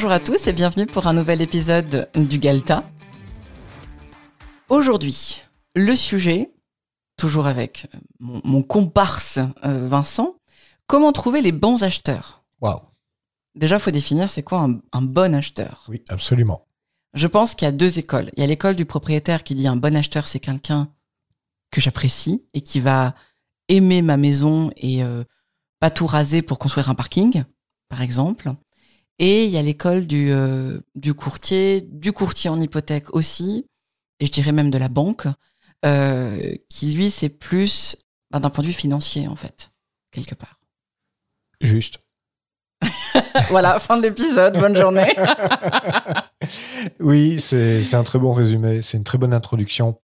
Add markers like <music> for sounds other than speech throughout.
Bonjour à tous et bienvenue pour un nouvel épisode du Galta. Aujourd'hui, le sujet, toujours avec mon, mon comparse euh, Vincent, comment trouver les bons acheteurs? Waouh. Déjà, il faut définir c'est quoi un, un bon acheteur? Oui, absolument. Je pense qu'il y a deux écoles. Il y a l'école du propriétaire qui dit un bon acheteur, c'est quelqu'un que j'apprécie et qui va aimer ma maison et euh, pas tout raser pour construire un parking, par exemple. Et il y a l'école du, euh, du courtier, du courtier en hypothèque aussi, et je dirais même de la banque, euh, qui lui, c'est plus ben, d'un point de vue financier, en fait, quelque part. Juste. <laughs> voilà, fin de l'épisode, bonne journée. <laughs> oui, c'est c'est un très bon résumé, c'est une très bonne introduction.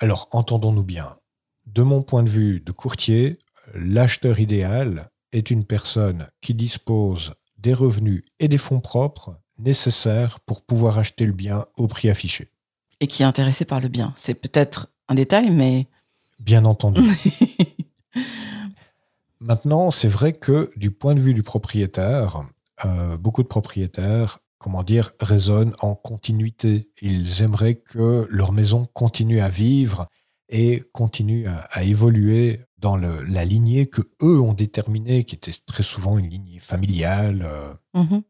Alors, entendons-nous bien. De mon point de vue de courtier, l'acheteur idéal est une personne qui dispose des revenus et des fonds propres nécessaires pour pouvoir acheter le bien au prix affiché. et qui est intéressé par le bien. C'est peut-être un détail, mais Bien entendu. <laughs> Maintenant, c'est vrai que du point de vue du propriétaire, euh, beaucoup de propriétaires, comment dire, raisonnent en continuité. Ils aimeraient que leur maison continue à vivre et continue à, à évoluer dans le- la lignée que eux ont déterminée, qui était très souvent une lignée familiale. euh, Mhm.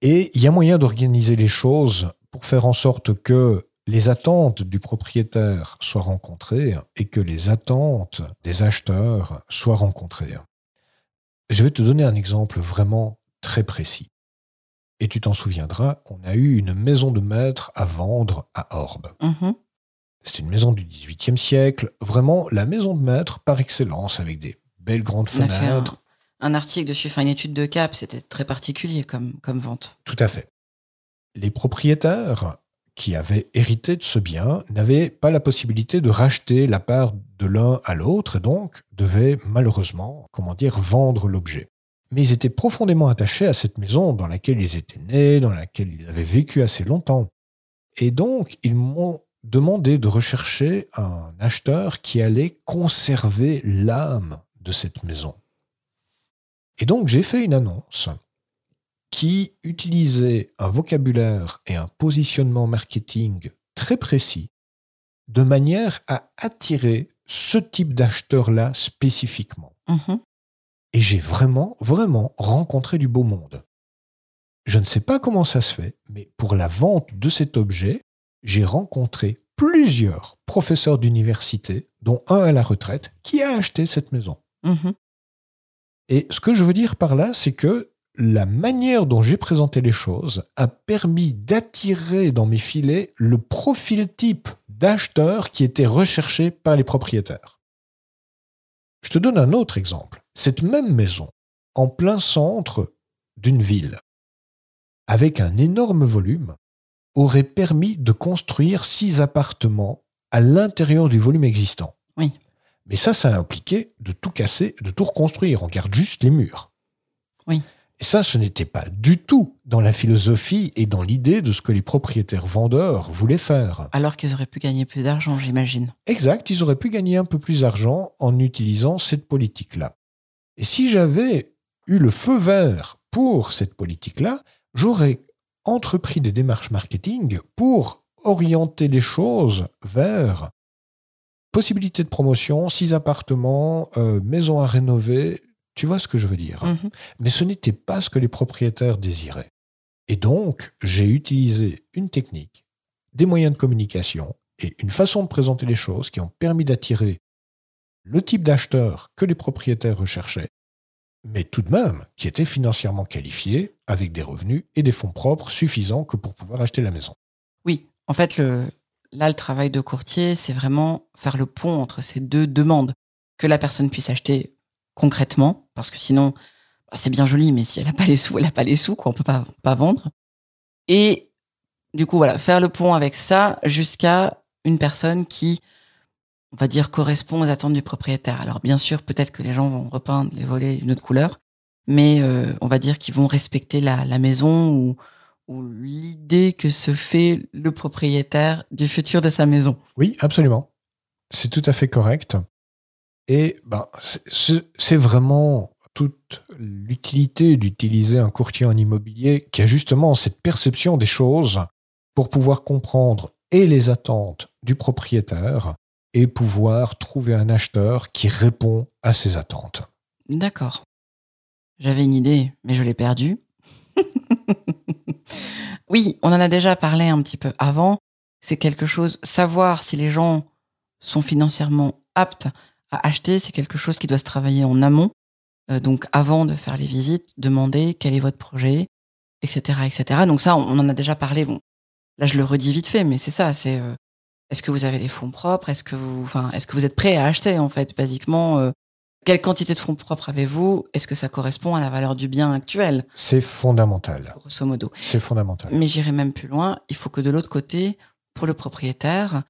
et il y a moyen d'organiser les choses pour faire en sorte que les attentes du propriétaire soient rencontrées et que les attentes des acheteurs soient rencontrées. Je vais te donner un exemple vraiment très précis. Et tu t'en souviendras, on a eu une maison de maître à vendre à Orbe. Mhm. C'est une maison du XVIIIe siècle, vraiment la maison de maître par excellence, avec des belles grandes On un, fenêtres. un article dessus, enfin une étude de cap, c'était très particulier comme, comme vente. Tout à fait. Les propriétaires qui avaient hérité de ce bien n'avaient pas la possibilité de racheter la part de l'un à l'autre et donc devaient malheureusement, comment dire, vendre l'objet. Mais ils étaient profondément attachés à cette maison dans laquelle ils étaient nés, dans laquelle ils avaient vécu assez longtemps. Et donc, ils demandé de rechercher un acheteur qui allait conserver l'âme de cette maison. Et donc, j'ai fait une annonce qui utilisait un vocabulaire et un positionnement marketing très précis, de manière à attirer ce type d'acheteur-là spécifiquement. Mhm. Et j'ai vraiment, vraiment rencontré du beau monde. Je ne sais pas comment ça se fait, mais pour la vente de cet objet, j'ai rencontré plusieurs professeurs d'université, dont un à la retraite, qui a acheté cette maison. Mhm. Et ce que je veux dire par là, c'est que la manière dont j'ai présenté les choses a permis d'attirer dans mes filets le profil type d'acheteur qui était recherché par les propriétaires. Je te donne un autre exemple. Cette même maison, en plein centre d'une ville, avec un énorme volume, aurait permis de construire six appartements à l'intérieur du volume existant. Oui. Mais ça, ça a impliqué de tout casser, de tout reconstruire. On garde juste les murs. Oui. Et ça, ce n'était pas du tout dans la philosophie et dans l'idée de ce que les propriétaires vendeurs voulaient faire. Alors qu'ils auraient pu gagner plus d'argent, j'imagine. Exact, ils auraient pu gagner un peu plus d'argent en utilisant cette politique-là. Et si j'avais eu le feu vert pour cette politique-là, j'aurais entrepris des démarches marketing pour orienter les choses vers possibilité de promotion, six appartements, euh, maison à rénover. Tu vois ce que je veux dire? Mhm. mais ce n'était pas ce que les propriétaires désiraient. Et donc, j'ai utilisé une technique, des moyens de communication et une façon de présenter les choses qui ont permis d'attirer le type d'acheteur que les propriétaires recherchaient, mais tout de même qui était financièrement qualifié, avec des revenus et des fonds propres suffisants que pour pouvoir acheter la maison. Oui, en fait, là, le travail de courtier, c'est vraiment faire le pont entre ces deux demandes. Que la personne puisse acheter concrètement, parce que sinon, bah, c'est bien joli, mais si elle n'a pas les sous, elle n'a pas les sous, quoi, on peut pas, pas vendre. Et du coup, voilà, faire le pont avec ça jusqu'à une personne qui, on va dire, correspond aux attentes du propriétaire. Alors bien sûr, peut-être que les gens vont repeindre les volets d'une autre couleur, mais euh, on va dire qu'ils vont respecter la, maison ou, ou l'idée que se fait le propriétaire du futur de sa maison. Oui, absolument. C'est tout à fait correct. Et ben, c'est vraiment toute l'utilité d'utiliser un courtier en immobilier qui a justement cette perception des choses pour pouvoir comprendre et les attentes du propriétaire et pouvoir trouver un acheteur qui répond à ses attentes. D'accord. J'avais une idée, mais je l'ai perdue. <laughs> oui, on en a déjà parlé un petit peu avant. C'est quelque chose, savoir si les gens sont financièrement aptes à acheter, c'est quelque chose qui doit se travailler en amont. Euh, donc avant de faire les visites, demander quel est votre projet, etc., etc. Donc ça, on en a déjà parlé. Bon, là je le redis vite fait, mais c'est ça. C'est euh, est-ce que vous avez des fonds propres? Est-ce que vous, enfin, est-ce que vous êtes prêt à acheter en fait, basiquement euh, Quelle quantité de fonds propres avez-vous? Est-ce que ça correspond à la valeur du bien actuel? C'est fondamental. Grosso modo. C'est fondamental. Mais j'irai même plus loin. Il faut que de l'autre côté, pour le propriétaire,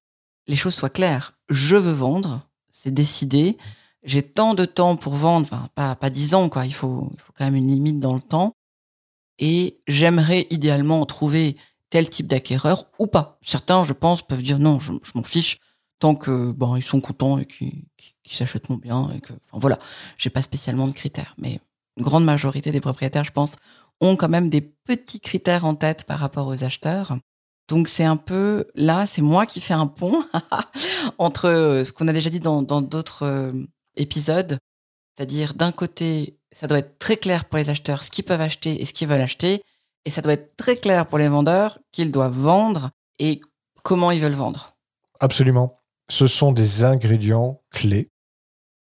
les choses soient claires. Je veux vendre, c'est décidé. J'ai tant de temps pour vendre, enfin pas pas dix ans quoi. Il faut il faut quand même une limite dans le temps. Et j'aimerais idéalement trouver type d'acquéreur ou pas. Certains, je pense, peuvent dire non, je, m'en fiche tant que bon ils sont contents et qu'ils s'achètent mon bien et que enfin voilà, j'ai pas spécialement de critères. Mais une grande majorité des propriétaires, je pense, ont quand même des petits critères en tête par rapport aux acheteurs. Donc c'est un peu là, c'est moi qui fais un pont <laughs> entre euh, ce qu'on a déjà dit dans d'autres euh, épisodes, c'est-à-dire d'un côté, ça doit être très clair pour les acheteurs ce qu'ils peuvent acheter et ce qu'ils veulent acheter, et ça doit être très clair pour les vendeurs qu'ils doivent vendre et comment ils veulent vendre. Absolument. Ce sont des ingrédients clés.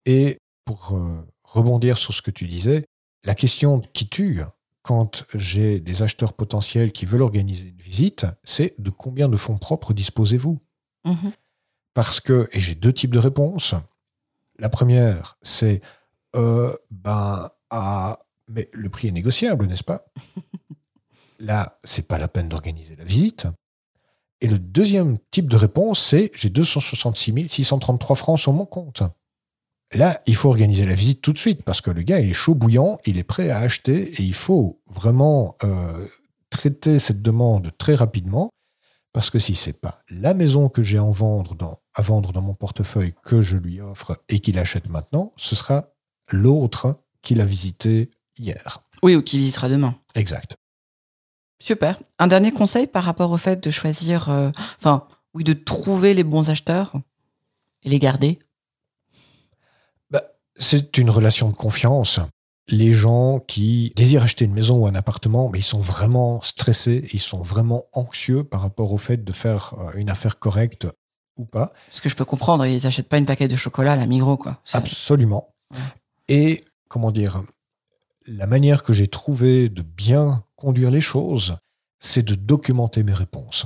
Et pour euh, rebondir sur ce que tu disais, la question qui tue, quand j'ai des acheteurs potentiels qui veulent organiser une visite, c'est de combien de fonds propres disposez-vous? Mhm. Parce que, et j'ai deux types de réponses. La première, c'est euh, ben, ah, mais le prix est négociable, n'est-ce pas? <laughs> Là, c'est pas la peine d'organiser la visite. Et le deuxième type de réponse, c'est j'ai 266 633 francs sur mon compte. Là, il faut organiser la visite tout de suite parce que le gars, il est chaud bouillant, il est prêt à acheter et il faut vraiment euh, traiter cette demande très rapidement parce que si c'est pas la maison que j'ai en vendre dans, à vendre dans mon portefeuille que je lui offre et qu'il achète maintenant, ce sera l'autre qu'il a visité hier. Oui, ou qui visitera demain. Exact. Super. Un dernier conseil par rapport au fait de choisir, euh, enfin, oui, de trouver les bons acheteurs et les garder? C'est une relation de confiance. Les gens qui désirent acheter une maison ou un appartement, mais ils sont vraiment stressés, ils sont vraiment anxieux par rapport au fait de faire euh, une affaire correcte ou pas. Ce que je peux comprendre, ils n'achètent pas une paquet de chocolat à la Migros, quoi. Absolument. Et comment dire, la manière que j'ai trouvé de bien conduire les choses, c'est de documenter mes réponses.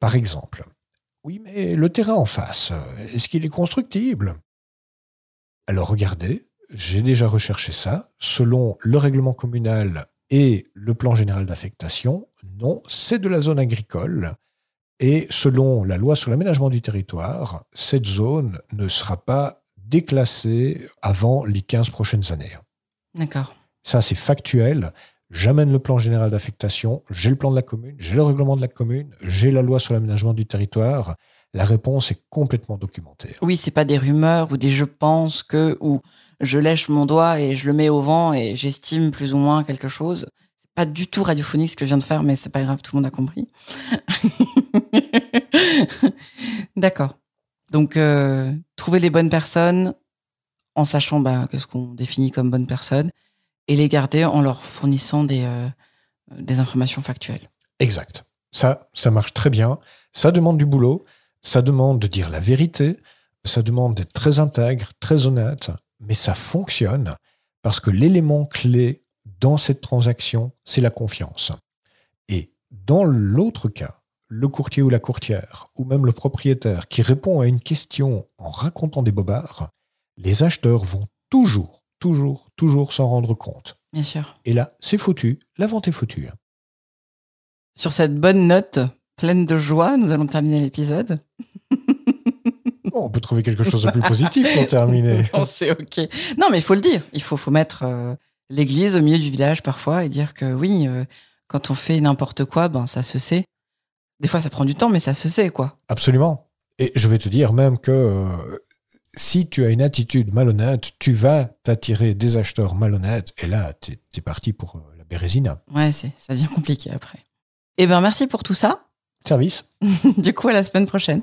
Par exemple, oui, mais le terrain en face, est-ce qu'il est constructible? Alors regardez, j'ai déjà recherché ça. Selon le règlement communal et le plan général d'affectation, non, c'est de la zone agricole. Et selon la loi sur l'aménagement du territoire, cette zone ne sera pas déclassée avant les 15 prochaines années. D'accord. Ça, c'est factuel. J'amène le plan général d'affectation, j'ai le plan de la commune, j'ai le règlement de la commune, j'ai la loi sur l'aménagement du territoire la réponse est complètement documentée. Oui, c'est pas des rumeurs ou des je pense que ou je lèche mon doigt et je le mets au vent et j'estime plus ou moins quelque chose. C'est pas du tout radiophonique ce que je viens de faire, mais c'est pas grave, tout le monde a compris. <laughs> D'accord. Donc euh, trouver les bonnes personnes en sachant bah, qu'est-ce qu'on définit comme bonne personne et les garder en leur fournissant des, euh, des informations factuelles. Exact. Ça, ça marche très bien. Ça demande du boulot. Ça demande de dire la vérité, ça demande d'être très intègre, très honnête, mais ça fonctionne parce que l'élément clé dans cette transaction, c'est la confiance. Et dans l'autre cas, le courtier ou la courtière, ou même le propriétaire qui répond à une question en racontant des bobards, les acheteurs vont toujours, toujours, toujours s'en rendre compte. Bien sûr. Et là, c'est foutu, la vente est foutue. Sur cette bonne note, pleine de joie, nous allons terminer l'épisode. <laughs> on peut trouver quelque chose de plus positif pour terminer. <laughs> c'est ok. Non, mais il faut le dire. Il faut, faut mettre euh, l'église au milieu du village parfois et dire que oui, euh, quand on fait n'importe quoi, ben ça se sait. Des fois, ça prend du temps, mais ça se sait, quoi. Absolument. Et je vais te dire même que euh, si tu as une attitude malhonnête, tu vas t'attirer des acheteurs malhonnêtes. Et là, tu es, parti pour euh, la bérésina. Ouais, ça devient compliqué après. Eh bien, merci pour tout ça. Service. <laughs> du coup, à la semaine prochaine.